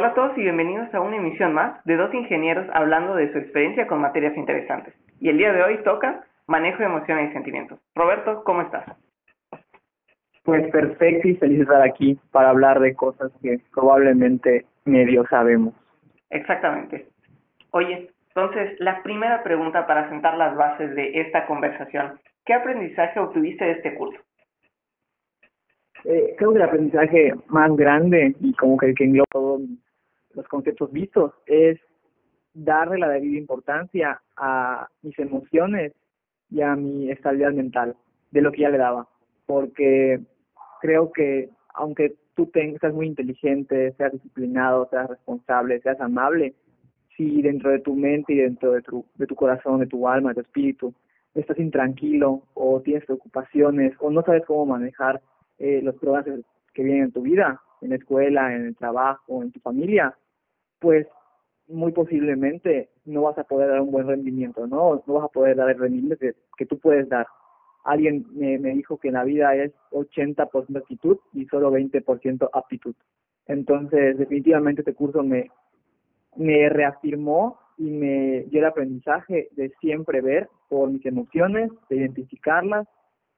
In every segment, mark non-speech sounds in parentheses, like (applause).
Hola a todos y bienvenidos a una emisión más de dos ingenieros hablando de su experiencia con materias interesantes. Y el día de hoy toca manejo de emociones y sentimientos. Roberto, ¿cómo estás? Pues perfecto y feliz de estar aquí para hablar de cosas que probablemente medio sabemos. Exactamente. Oye, entonces la primera pregunta para sentar las bases de esta conversación, ¿qué aprendizaje obtuviste de este curso? Eh, creo que el aprendizaje más grande y como que el que engloba todos los conceptos vistos es darle la debida importancia a mis emociones y a mi estabilidad mental de lo que ya le daba. Porque creo que aunque tú tengas, seas muy inteligente, seas disciplinado, seas responsable, seas amable, si dentro de tu mente y dentro de tu, de tu corazón, de tu alma, de tu espíritu, estás intranquilo o tienes preocupaciones o no sabes cómo manejar eh, los problemas que vienen en tu vida, en la escuela, en el trabajo, en tu familia, pues muy posiblemente no vas a poder dar un buen rendimiento, ¿no? No vas a poder dar el rendimiento que, que tú puedes dar. Alguien me, me dijo que la vida es 80% actitud y solo 20% aptitud. Entonces, definitivamente este curso me, me reafirmó y me dio el aprendizaje de siempre ver por mis emociones, de identificarlas,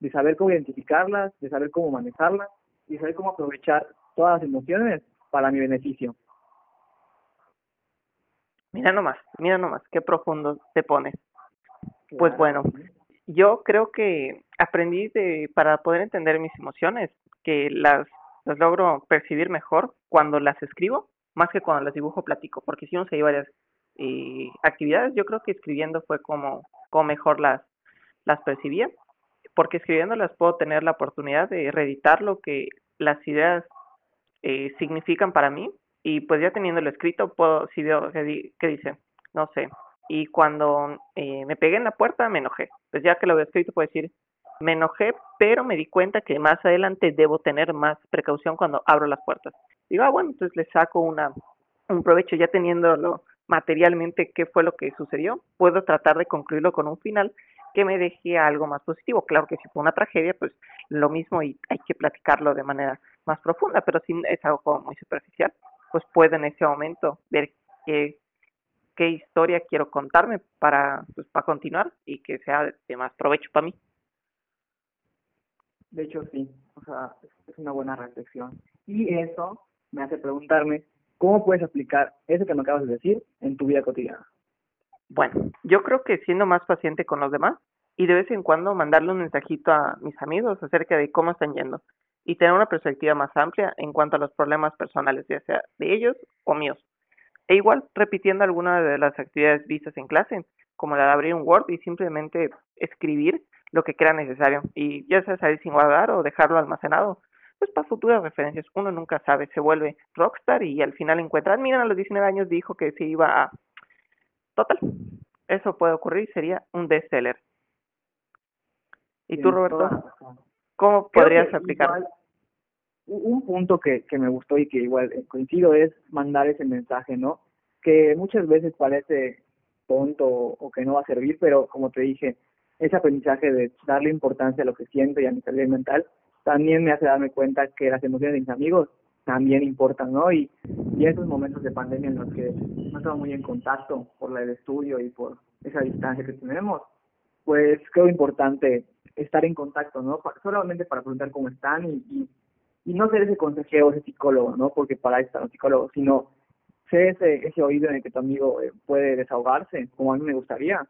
de saber cómo identificarlas, de saber cómo manejarlas y de saber cómo aprovechar todas las emociones para mi beneficio. Mira nomás, mira nomás, qué profundo te pones. Pues bueno, yo creo que aprendí de, para poder entender mis emociones, que las, las logro percibir mejor cuando las escribo, más que cuando las dibujo platico, porque si uno se varias eh, actividades, yo creo que escribiendo fue como, como mejor las, las percibía, porque escribiéndolas puedo tener la oportunidad de reeditar lo que las ideas eh, significan para mí y pues ya teniéndolo escrito puedo si veo que, dice no sé. Y cuando eh, me pegué en la puerta me enojé. Pues ya que lo había escrito puedo decir me enojé pero me di cuenta que más adelante debo tener más precaución cuando abro las puertas. Digo ah bueno entonces le saco una un provecho ya teniéndolo materialmente qué fue lo que sucedió. Puedo tratar de concluirlo con un final que me deje algo más positivo. Claro que si fue una tragedia pues lo mismo y hay que platicarlo de manera más profunda pero si es algo muy superficial pues puedo en ese momento ver qué, qué historia quiero contarme para, pues, para continuar y que sea de más provecho para mí. De hecho, sí, o sea, es una buena reflexión. Y eso me hace preguntarme, ¿cómo puedes aplicar eso que me acabas de decir en tu vida cotidiana? Bueno, yo creo que siendo más paciente con los demás y de vez en cuando mandarle un mensajito a mis amigos acerca de cómo están yendo y tener una perspectiva más amplia en cuanto a los problemas personales, ya sea de ellos o míos. E igual repitiendo algunas de las actividades vistas en clase, como la de abrir un Word y simplemente escribir lo que crea necesario y ya sea salir sin guardar o dejarlo almacenado. Pues para futuras referencias, uno nunca sabe, se vuelve rockstar y al final encuentra, miren, a los 19 años dijo que se iba a... Total, eso puede ocurrir y sería un bestseller. ¿Y tú, Roberto? ¿Cómo podrías aplicar? un punto que, que me gustó y que igual eh, coincido es mandar ese mensaje, ¿no? Que muchas veces parece tonto o que no va a servir, pero como te dije, ese aprendizaje de darle importancia a lo que siento y a mi salud mental también me hace darme cuenta que las emociones de mis amigos también importan, ¿no? Y, y esos momentos de pandemia en los que no estamos muy en contacto por el estudio y por esa distancia que tenemos, pues creo importante estar en contacto, ¿no? Solamente para preguntar cómo están y, y, no ser ese consejero, ese psicólogo, ¿no? Porque para eso están los psicólogos, sino ser ese, ese oído en el que tu amigo eh, puede desahogarse, como a mí me gustaría,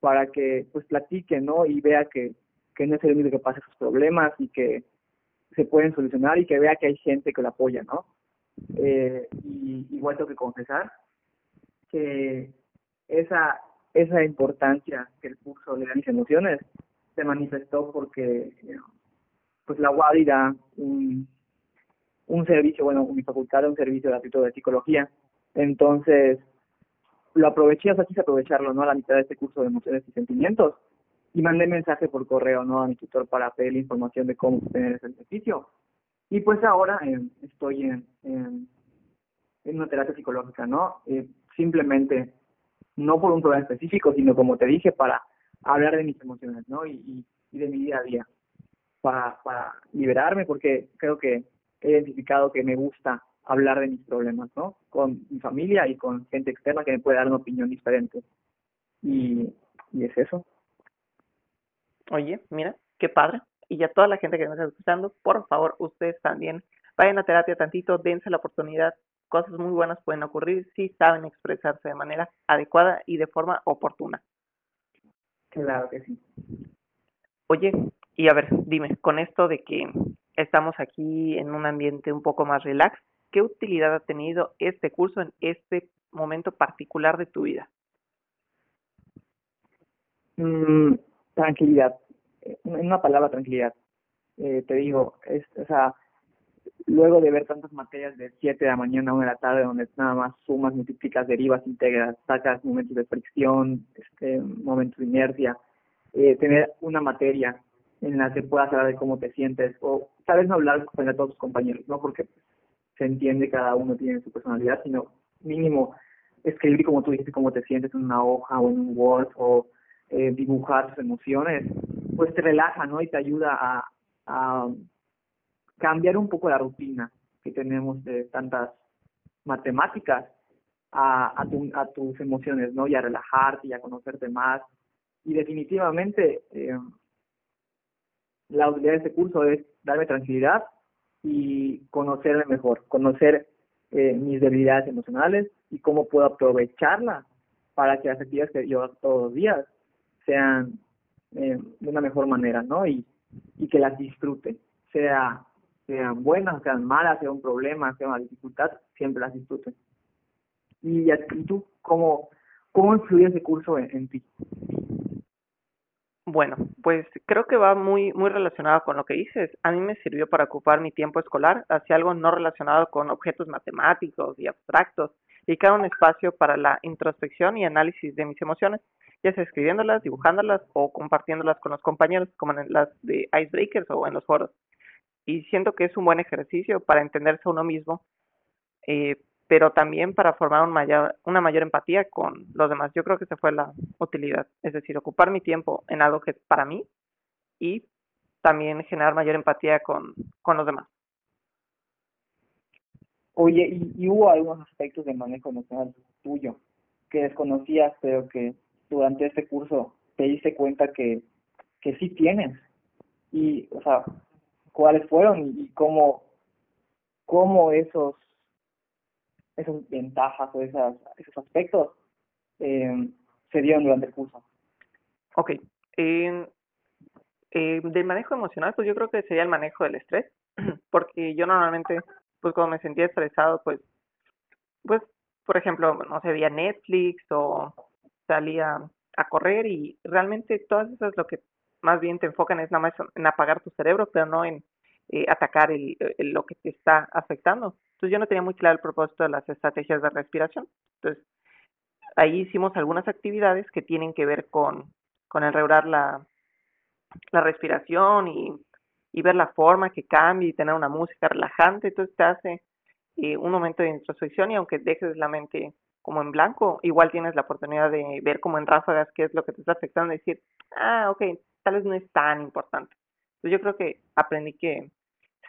para que pues platique, ¿no? Y vea que, que no es el único que pasa sus problemas y que se pueden solucionar y que vea que hay gente que lo apoya, ¿no? Eh, y igual tengo que confesar que esa esa importancia que el curso le da mis emociones se manifestó porque pues la UADI da un, un servicio, bueno, mi facultad da un servicio gratuito de psicología, entonces lo aproveché, o sea, quise aprovecharlo, ¿no? A la mitad de este curso de emociones y sentimientos y mandé mensaje por correo, ¿no? A mi tutor para pedirle información de cómo obtener ese servicio. Y pues ahora eh, estoy en, en, en, una terapia psicológica, ¿no? Eh, simplemente no por un problema específico, sino como te dije, para hablar de mis emociones, ¿no? Y, de mi día a día, para, para liberarme, porque creo que he identificado que me gusta hablar de mis problemas, ¿no? Con mi familia y con gente externa que me puede dar una opinión diferente. Y, y es eso. Oye, mira, qué padre. Y ya toda la gente que nos está escuchando, por favor, ustedes también vayan a terapia tantito, dense la oportunidad. Cosas muy buenas pueden ocurrir si saben expresarse de manera adecuada y de forma oportuna. Claro que sí. Oye, y a ver, dime, con esto de que estamos aquí en un ambiente un poco más relax, ¿qué utilidad ha tenido este curso en este momento particular de tu vida? Mm, tranquilidad. En una palabra, tranquilidad. Eh, te digo, es, o sea, luego de ver tantas materias de 7 de la mañana a 1 de la tarde, donde nada más sumas, multiplicas, derivas, integras, sacas momentos de fricción, este, momentos de inercia, eh, tener una materia en la que puedas hablar de cómo te sientes, o tal vez no hablar con todos tus compañeros, no porque se entiende cada uno tiene su personalidad, sino mínimo escribir como tú dices, cómo te sientes en una hoja o en un Word, o eh, dibujar tus emociones, pues te relaja, ¿no? Y te ayuda a, a cambiar un poco la rutina que tenemos de tantas matemáticas a, a, tu, a tus emociones, ¿no? Y a relajarte y a conocerte más. Y definitivamente eh, la utilidad de este curso es darme tranquilidad y conocerme mejor, conocer eh, mis debilidades emocionales y cómo puedo aprovecharlas para que las actividades que yo hago todos los días sean eh, de una mejor manera, ¿no? Y, y que las disfrute, sea sean buenas, sean malas, sea un problema, sea una dificultad, siempre las disfrute. Y, y tú, ¿cómo, cómo influye ese curso en, en ti? Bueno, pues creo que va muy muy relacionado con lo que dices. A mí me sirvió para ocupar mi tiempo escolar hacia algo no relacionado con objetos matemáticos y abstractos y cada un espacio para la introspección y análisis de mis emociones, ya sea escribiéndolas, dibujándolas o compartiéndolas con los compañeros, como en las de Icebreakers o en los foros. Y siento que es un buen ejercicio para entenderse a uno mismo, eh, pero también para formar un mayor, una mayor empatía con los demás. Yo creo que esa fue la utilidad, es decir, ocupar mi tiempo en algo que es para mí y también generar mayor empatía con, con los demás. Oye, ¿y, hubo algunos aspectos de manejo emocional tuyo que desconocías, pero que durante este curso te diste cuenta que, que sí tienes? Y, o sea, ¿cuáles fueron y, cómo, cómo esos esas ventajas o esas, esos aspectos eh, se dieron durante el curso. Ok. Eh, eh, del manejo emocional, pues yo creo que sería el manejo del estrés, (clears throat) porque yo normalmente, pues cuando me sentía estresado, pues, pues, por ejemplo, no sé, veía Netflix o salía a correr y realmente todas esas lo que más bien te enfocan es nada más en apagar tu cerebro, pero no en eh, atacar el, lo que te está afectando. Entonces yo no tenía muy claro el propósito de las estrategias de respiración. Entonces ahí hicimos algunas actividades que tienen que ver con, con el regular la, la respiración y, y ver la forma que cambia y tener una música relajante. Entonces te hace eh, un momento de introspección y aunque dejes la mente como en blanco, igual tienes la oportunidad de ver como en ráfagas qué es lo que te está afectando y decir, ah, ok, tal vez no es tan importante. Entonces yo creo que aprendí que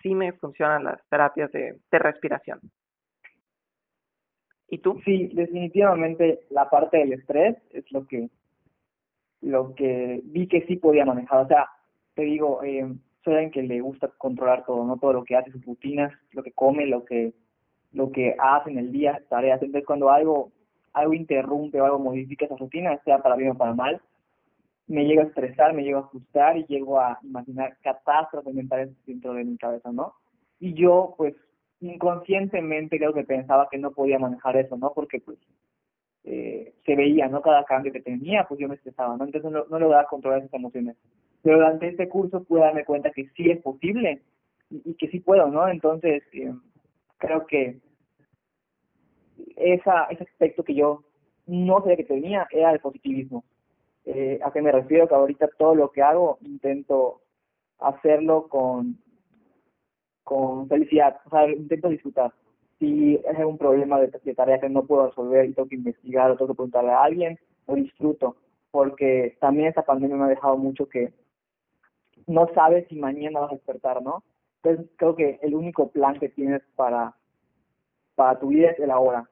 sí me funcionan las terapias de, de respiración. ¿Y tú? Sí, definitivamente la parte del estrés es lo que lo que vi que sí podía manejar. O sea, te digo, eh, soy alguien que le gusta controlar todo, ¿no? Todo lo que hace, sus rutinas, lo que come, lo que lo que hace en el día, tareas. Entonces, cuando algo algo interrumpe o algo modifica esa rutina, sea para bien o para mal, me llego a estresar, me llego a frustrar y llego a imaginar catástrofes mentales dentro de mi cabeza, ¿no? Y yo, pues, inconscientemente creo que pensaba que no podía manejar eso, ¿no? Porque, pues, eh, se veía, ¿no? Cada cambio que tenía, pues yo me estresaba, ¿no? Entonces no, no lograba controlar esas emociones. Pero durante este curso pude darme cuenta que sí es posible y, que sí puedo, ¿no? Entonces, eh, creo que esa, ese aspecto que yo no sabía que tenía era el positivismo. Eh, ¿A qué me refiero? Que ahorita todo lo que hago intento hacerlo con, con felicidad, o sea, intento disfrutar. Si es un problema de, tarea que no puedo resolver y tengo que investigar o tengo que preguntarle a alguien, lo disfruto, porque también esta pandemia me ha dejado mucho que no sabes si mañana vas a despertar, ¿no? Entonces creo que el único plan que tienes para para tu vida es el ahora.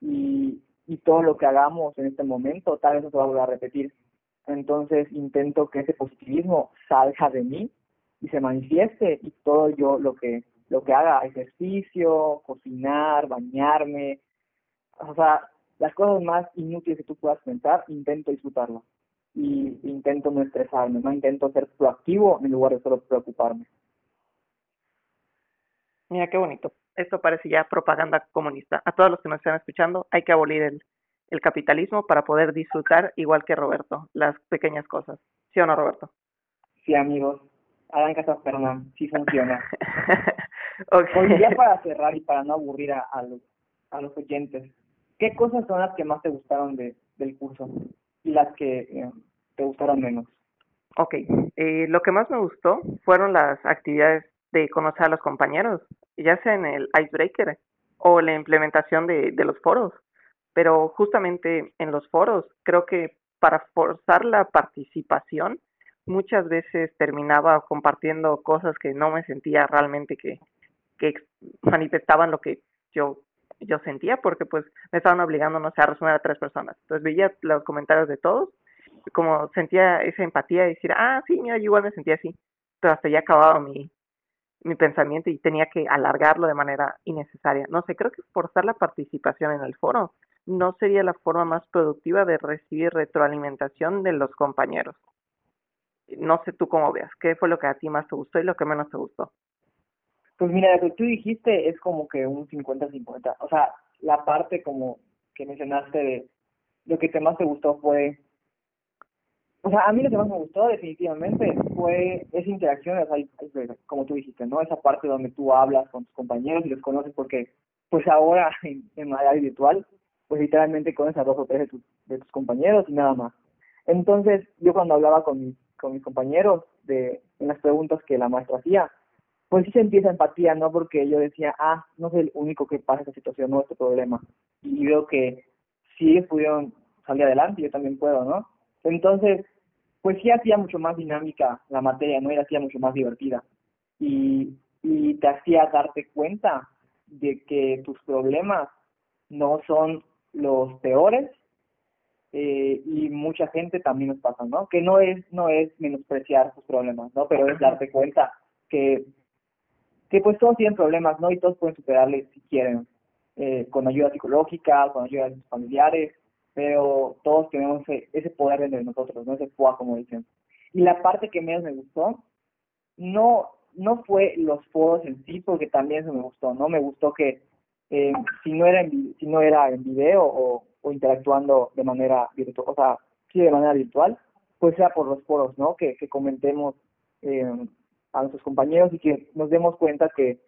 Y, y todo lo que hagamos en este momento tal vez no se va a volver a repetir. Entonces intento que ese positivismo salga de mí y se manifieste y todo yo lo que lo que haga ejercicio, cocinar, bañarme, o sea, las cosas más inútiles que tú puedas pensar, intento disfrutarlo y intento no estresarme, no intento ser proactivo en lugar de solo preocuparme. Mira qué bonito. Esto parece ya propaganda comunista. A todos los que nos están escuchando, hay que abolir el, el capitalismo para poder disfrutar, igual que Roberto, las pequeñas cosas. ¿Sí o no, Roberto? Sí, amigos. Hagan caso a sí funciona. (laughs) okay. ya para cerrar y para no aburrir a, a, los, a los oyentes, ¿qué cosas son las que más te gustaron de, del curso y las que eh, te gustaron menos? Ok, eh, lo que más me gustó fueron las actividades de conocer a los compañeros, ya sea en el icebreaker o la implementación de, los foros. Pero justamente en los foros, creo que para forzar la participación, muchas veces terminaba compartiendo cosas que no me sentía realmente que, que manifestaban lo que yo yo sentía porque pues me estaban obligando no sé a resumir a tres personas entonces veía los comentarios de todos como sentía esa empatía y decir ah sí mira yo igual me sentía así pero hasta ya acababa mi mi pensamiento y tenía que alargarlo de manera innecesaria no sé creo que forzar la participación en el foro no sería la forma más productiva de recibir retroalimentación de los compañeros no sé tú cómo veas qué fue lo que a ti más te gustó y lo que menos te gustó pues mira, lo que tú dijiste es como que un 50-50. O sea, la parte como que mencionaste de lo que te más te gustó fue... O sea, a mí lo que más me gustó definitivamente fue esa interacción, o sea, como tú dijiste, ¿no? Esa parte donde tú hablas con tus compañeros y los conoces porque, pues ahora (laughs) en, en manera virtual, pues literalmente conoces a dos o tres de tus, de tus compañeros y nada más. Entonces, yo cuando hablaba con mis, con mis compañeros de en las preguntas que la maestra hacía, pues sí se empieza empatía, ¿no? Porque yo decía, ah, no soy el único que pasa esta situación, no este problema. Y veo que si ellos pudieron salir adelante, yo también puedo, ¿no? Entonces, pues sí hacía mucho más dinámica la materia, ¿no? Y hacía mucho más divertida. Y, y te hacía darte cuenta de que tus problemas no son los peores eh, y mucha gente también nos pasa, ¿no? Que no es no es menospreciar sus problemas, ¿no? Pero es darte cuenta que que pues todos tienen problemas, ¿no? Y todos pueden superarles si quieren, eh, con ayuda psicológica, con ayuda de sus familiares, pero todos tenemos ese, poder dentro de nosotros, ¿no? Ese poa, como dicen. Y la parte que menos me gustó, no, no fue los foros en sí, porque también eso me gustó, ¿no? Me gustó que eh, si no era en, si no era en video o, o interactuando de manera virtual, o sea, sí de manera virtual, pues sea por los foros, ¿no? Que, que comentemos eh, a nuestros compañeros y que nos demos cuenta que,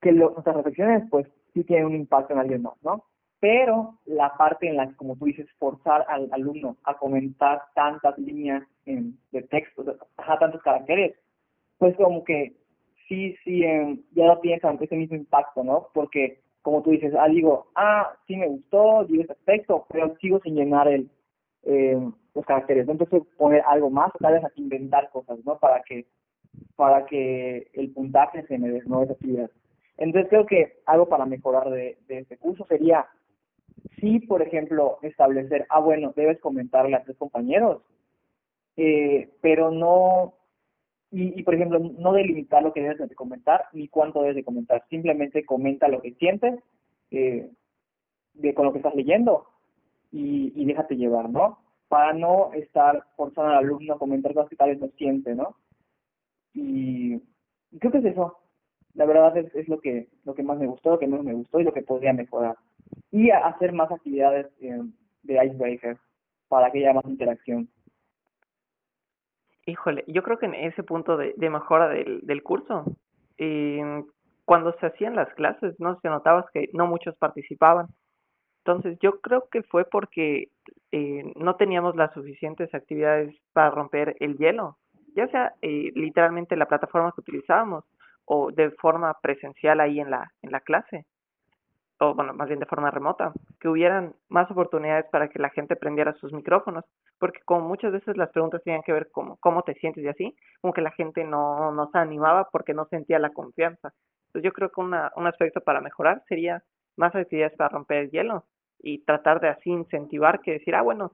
que nuestras reflexiones pues sí tienen un impacto en alguien más, ¿no? Pero la parte en la que, como tú dices, forzar al alumno a comentar tantas líneas de texto, a tantos caracteres, pues como que sí, sí, eh, ya no piensan ese mismo impacto, ¿no? Porque, como tú dices, ah, digo, ah, sí me gustó, digo este aspecto, pero sigo sin llenar el, eh, los caracteres. Entonces, poner algo más, tal vez inventar cosas, ¿no? Para que para que el puntaje se me dé, no esa actividad. Entonces creo que algo para mejorar de este curso sería, sí, por ejemplo, establecer, ah, bueno, debes comentarle a tus compañeros, eh, pero no, y, y, por ejemplo, no delimitar lo que debes de comentar ni cuánto debes de comentar, simplemente comenta lo que sientes eh, de con lo que estás leyendo y, y déjate llevar, ¿no? Para no estar forzando al alumno a comentar cosas que tal vez no siente, ¿no? Y creo que es eso. La verdad es, es lo que lo que más me gustó, lo que menos me gustó y lo que podría mejorar. Y hacer más actividades eh, de icebreaker para que haya más interacción. Híjole, yo creo que en ese punto de, mejora del, del curso, eh, cuando se hacían las clases, no se notaba que no muchos participaban. Entonces, yo creo que fue porque eh, no teníamos las suficientes actividades para romper el hielo ya sea eh, literalmente la plataforma que utilizábamos o de forma presencial ahí en la, en la clase, o bueno, más bien de forma remota, que hubieran más oportunidades para que la gente prendiera sus micrófonos, porque como muchas veces las preguntas tenían que ver con cómo te sientes y así, como que la gente no, no se animaba porque no sentía la confianza. Entonces yo creo que una, un aspecto para mejorar sería más actividades para romper el hielo y tratar de así incentivar que decir, ah, bueno,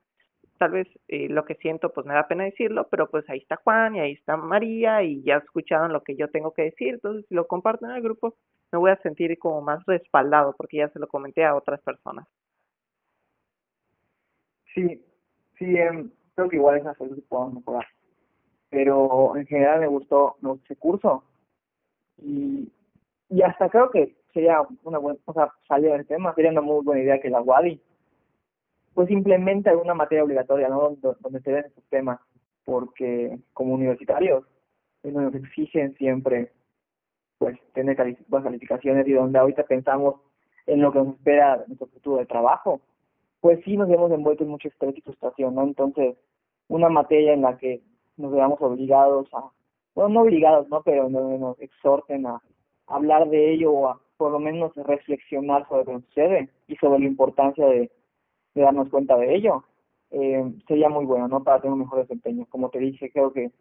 tal vez eh, lo que siento pues me da pena decirlo, pero pues ahí está Juan y ahí está María y ya escucharon lo que yo tengo que decir, entonces si lo comparto en el grupo me voy a sentir como más respaldado porque ya se lo comenté a otras personas. Sí, sí, em, creo que igual esas cosas podemos mejorar, pero en general me gustó, me ese curso y, y hasta creo que sería una buena, o sea, salir del tema, sería una muy buena idea que la WADI pues implemente alguna materia obligatoria, ¿no? Donde se den esos temas, porque como universitarios nos exigen siempre pues tener calificaciones y donde ahorita pensamos en lo que nos espera nuestro futuro de trabajo, pues sí nos hemos envuelto en mucha estrés y frustración, ¿no? Entonces, una materia en la que nos veamos obligados a, bueno, no obligados, ¿no? Pero donde nos exhorten a hablar de ello o a por lo menos reflexionar sobre lo que sucede y sobre la importancia de darnos cuenta de ello, eh, sería muy bueno, ¿no? Para tener un mejor desempeño. Como te dije, creo que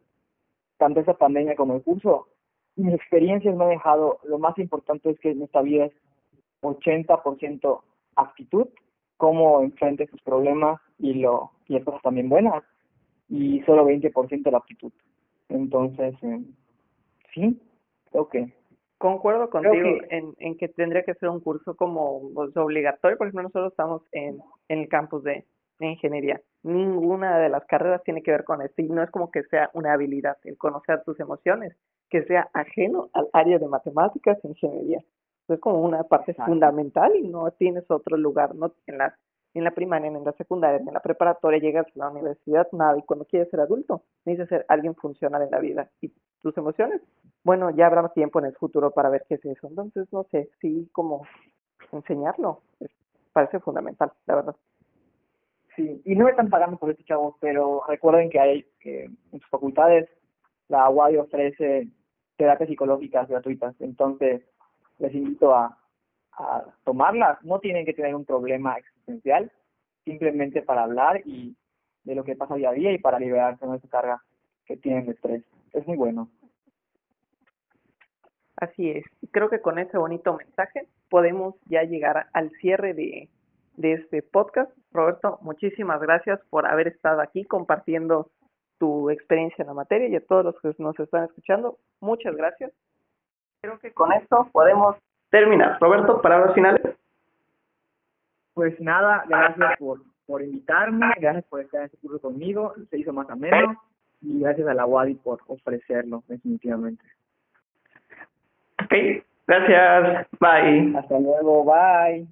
tanto esa pandemia como el curso, mis experiencias me han dejado, lo más importante es que en esta vida es 80% actitud, cómo enfrente sus problemas y lo y las cosas también buenas, y solo 20% la actitud. Entonces, eh, sí, creo que Concuerdo contigo en, en que tendría que ser un curso como pues, obligatorio. Por ejemplo, nosotros estamos en, en el campus de, ingeniería. Ninguna de las carreras tiene que ver con esto y no es como que sea una habilidad el conocer tus emociones, que sea ajeno al área de matemáticas e ingeniería. Es como una parte fundamental y no tienes otro lugar, no en la, en la primaria, en la secundaria, en la preparatoria, llegas a la universidad, nada, y cuando quieres ser adulto, necesitas ser alguien funcional en la vida. Y tus emociones bueno, ya habrá tiempo en el futuro para ver qué es eso. Entonces, no sé, sí, como enseñarlo, parece fundamental, la verdad. Sí, y no me están pagando por este chavo, pero recuerden que hay que en sus facultades la UAI ofrece terapias psicológicas gratuitas, entonces les invito a, a tomarlas. No tienen que tener un problema existencial, simplemente para hablar y de lo que pasa día a día y para liberarse de esa carga que tienen de estrés. Es muy bueno. Así es. Creo que con ese bonito mensaje podemos ya llegar al cierre de, de este podcast. Roberto, muchísimas gracias por haber estado aquí compartiendo tu experiencia en la materia y a todos los que nos están escuchando. Muchas gracias. Creo que con esto podemos terminar. Roberto, palabras finales. Pues nada, gracias por, por invitarme, gracias por estar en este curso conmigo, se hizo más ameno y gracias a la WADI por ofrecerlo, definitivamente. Ok, gracias. Bye. Hasta luego. Bye.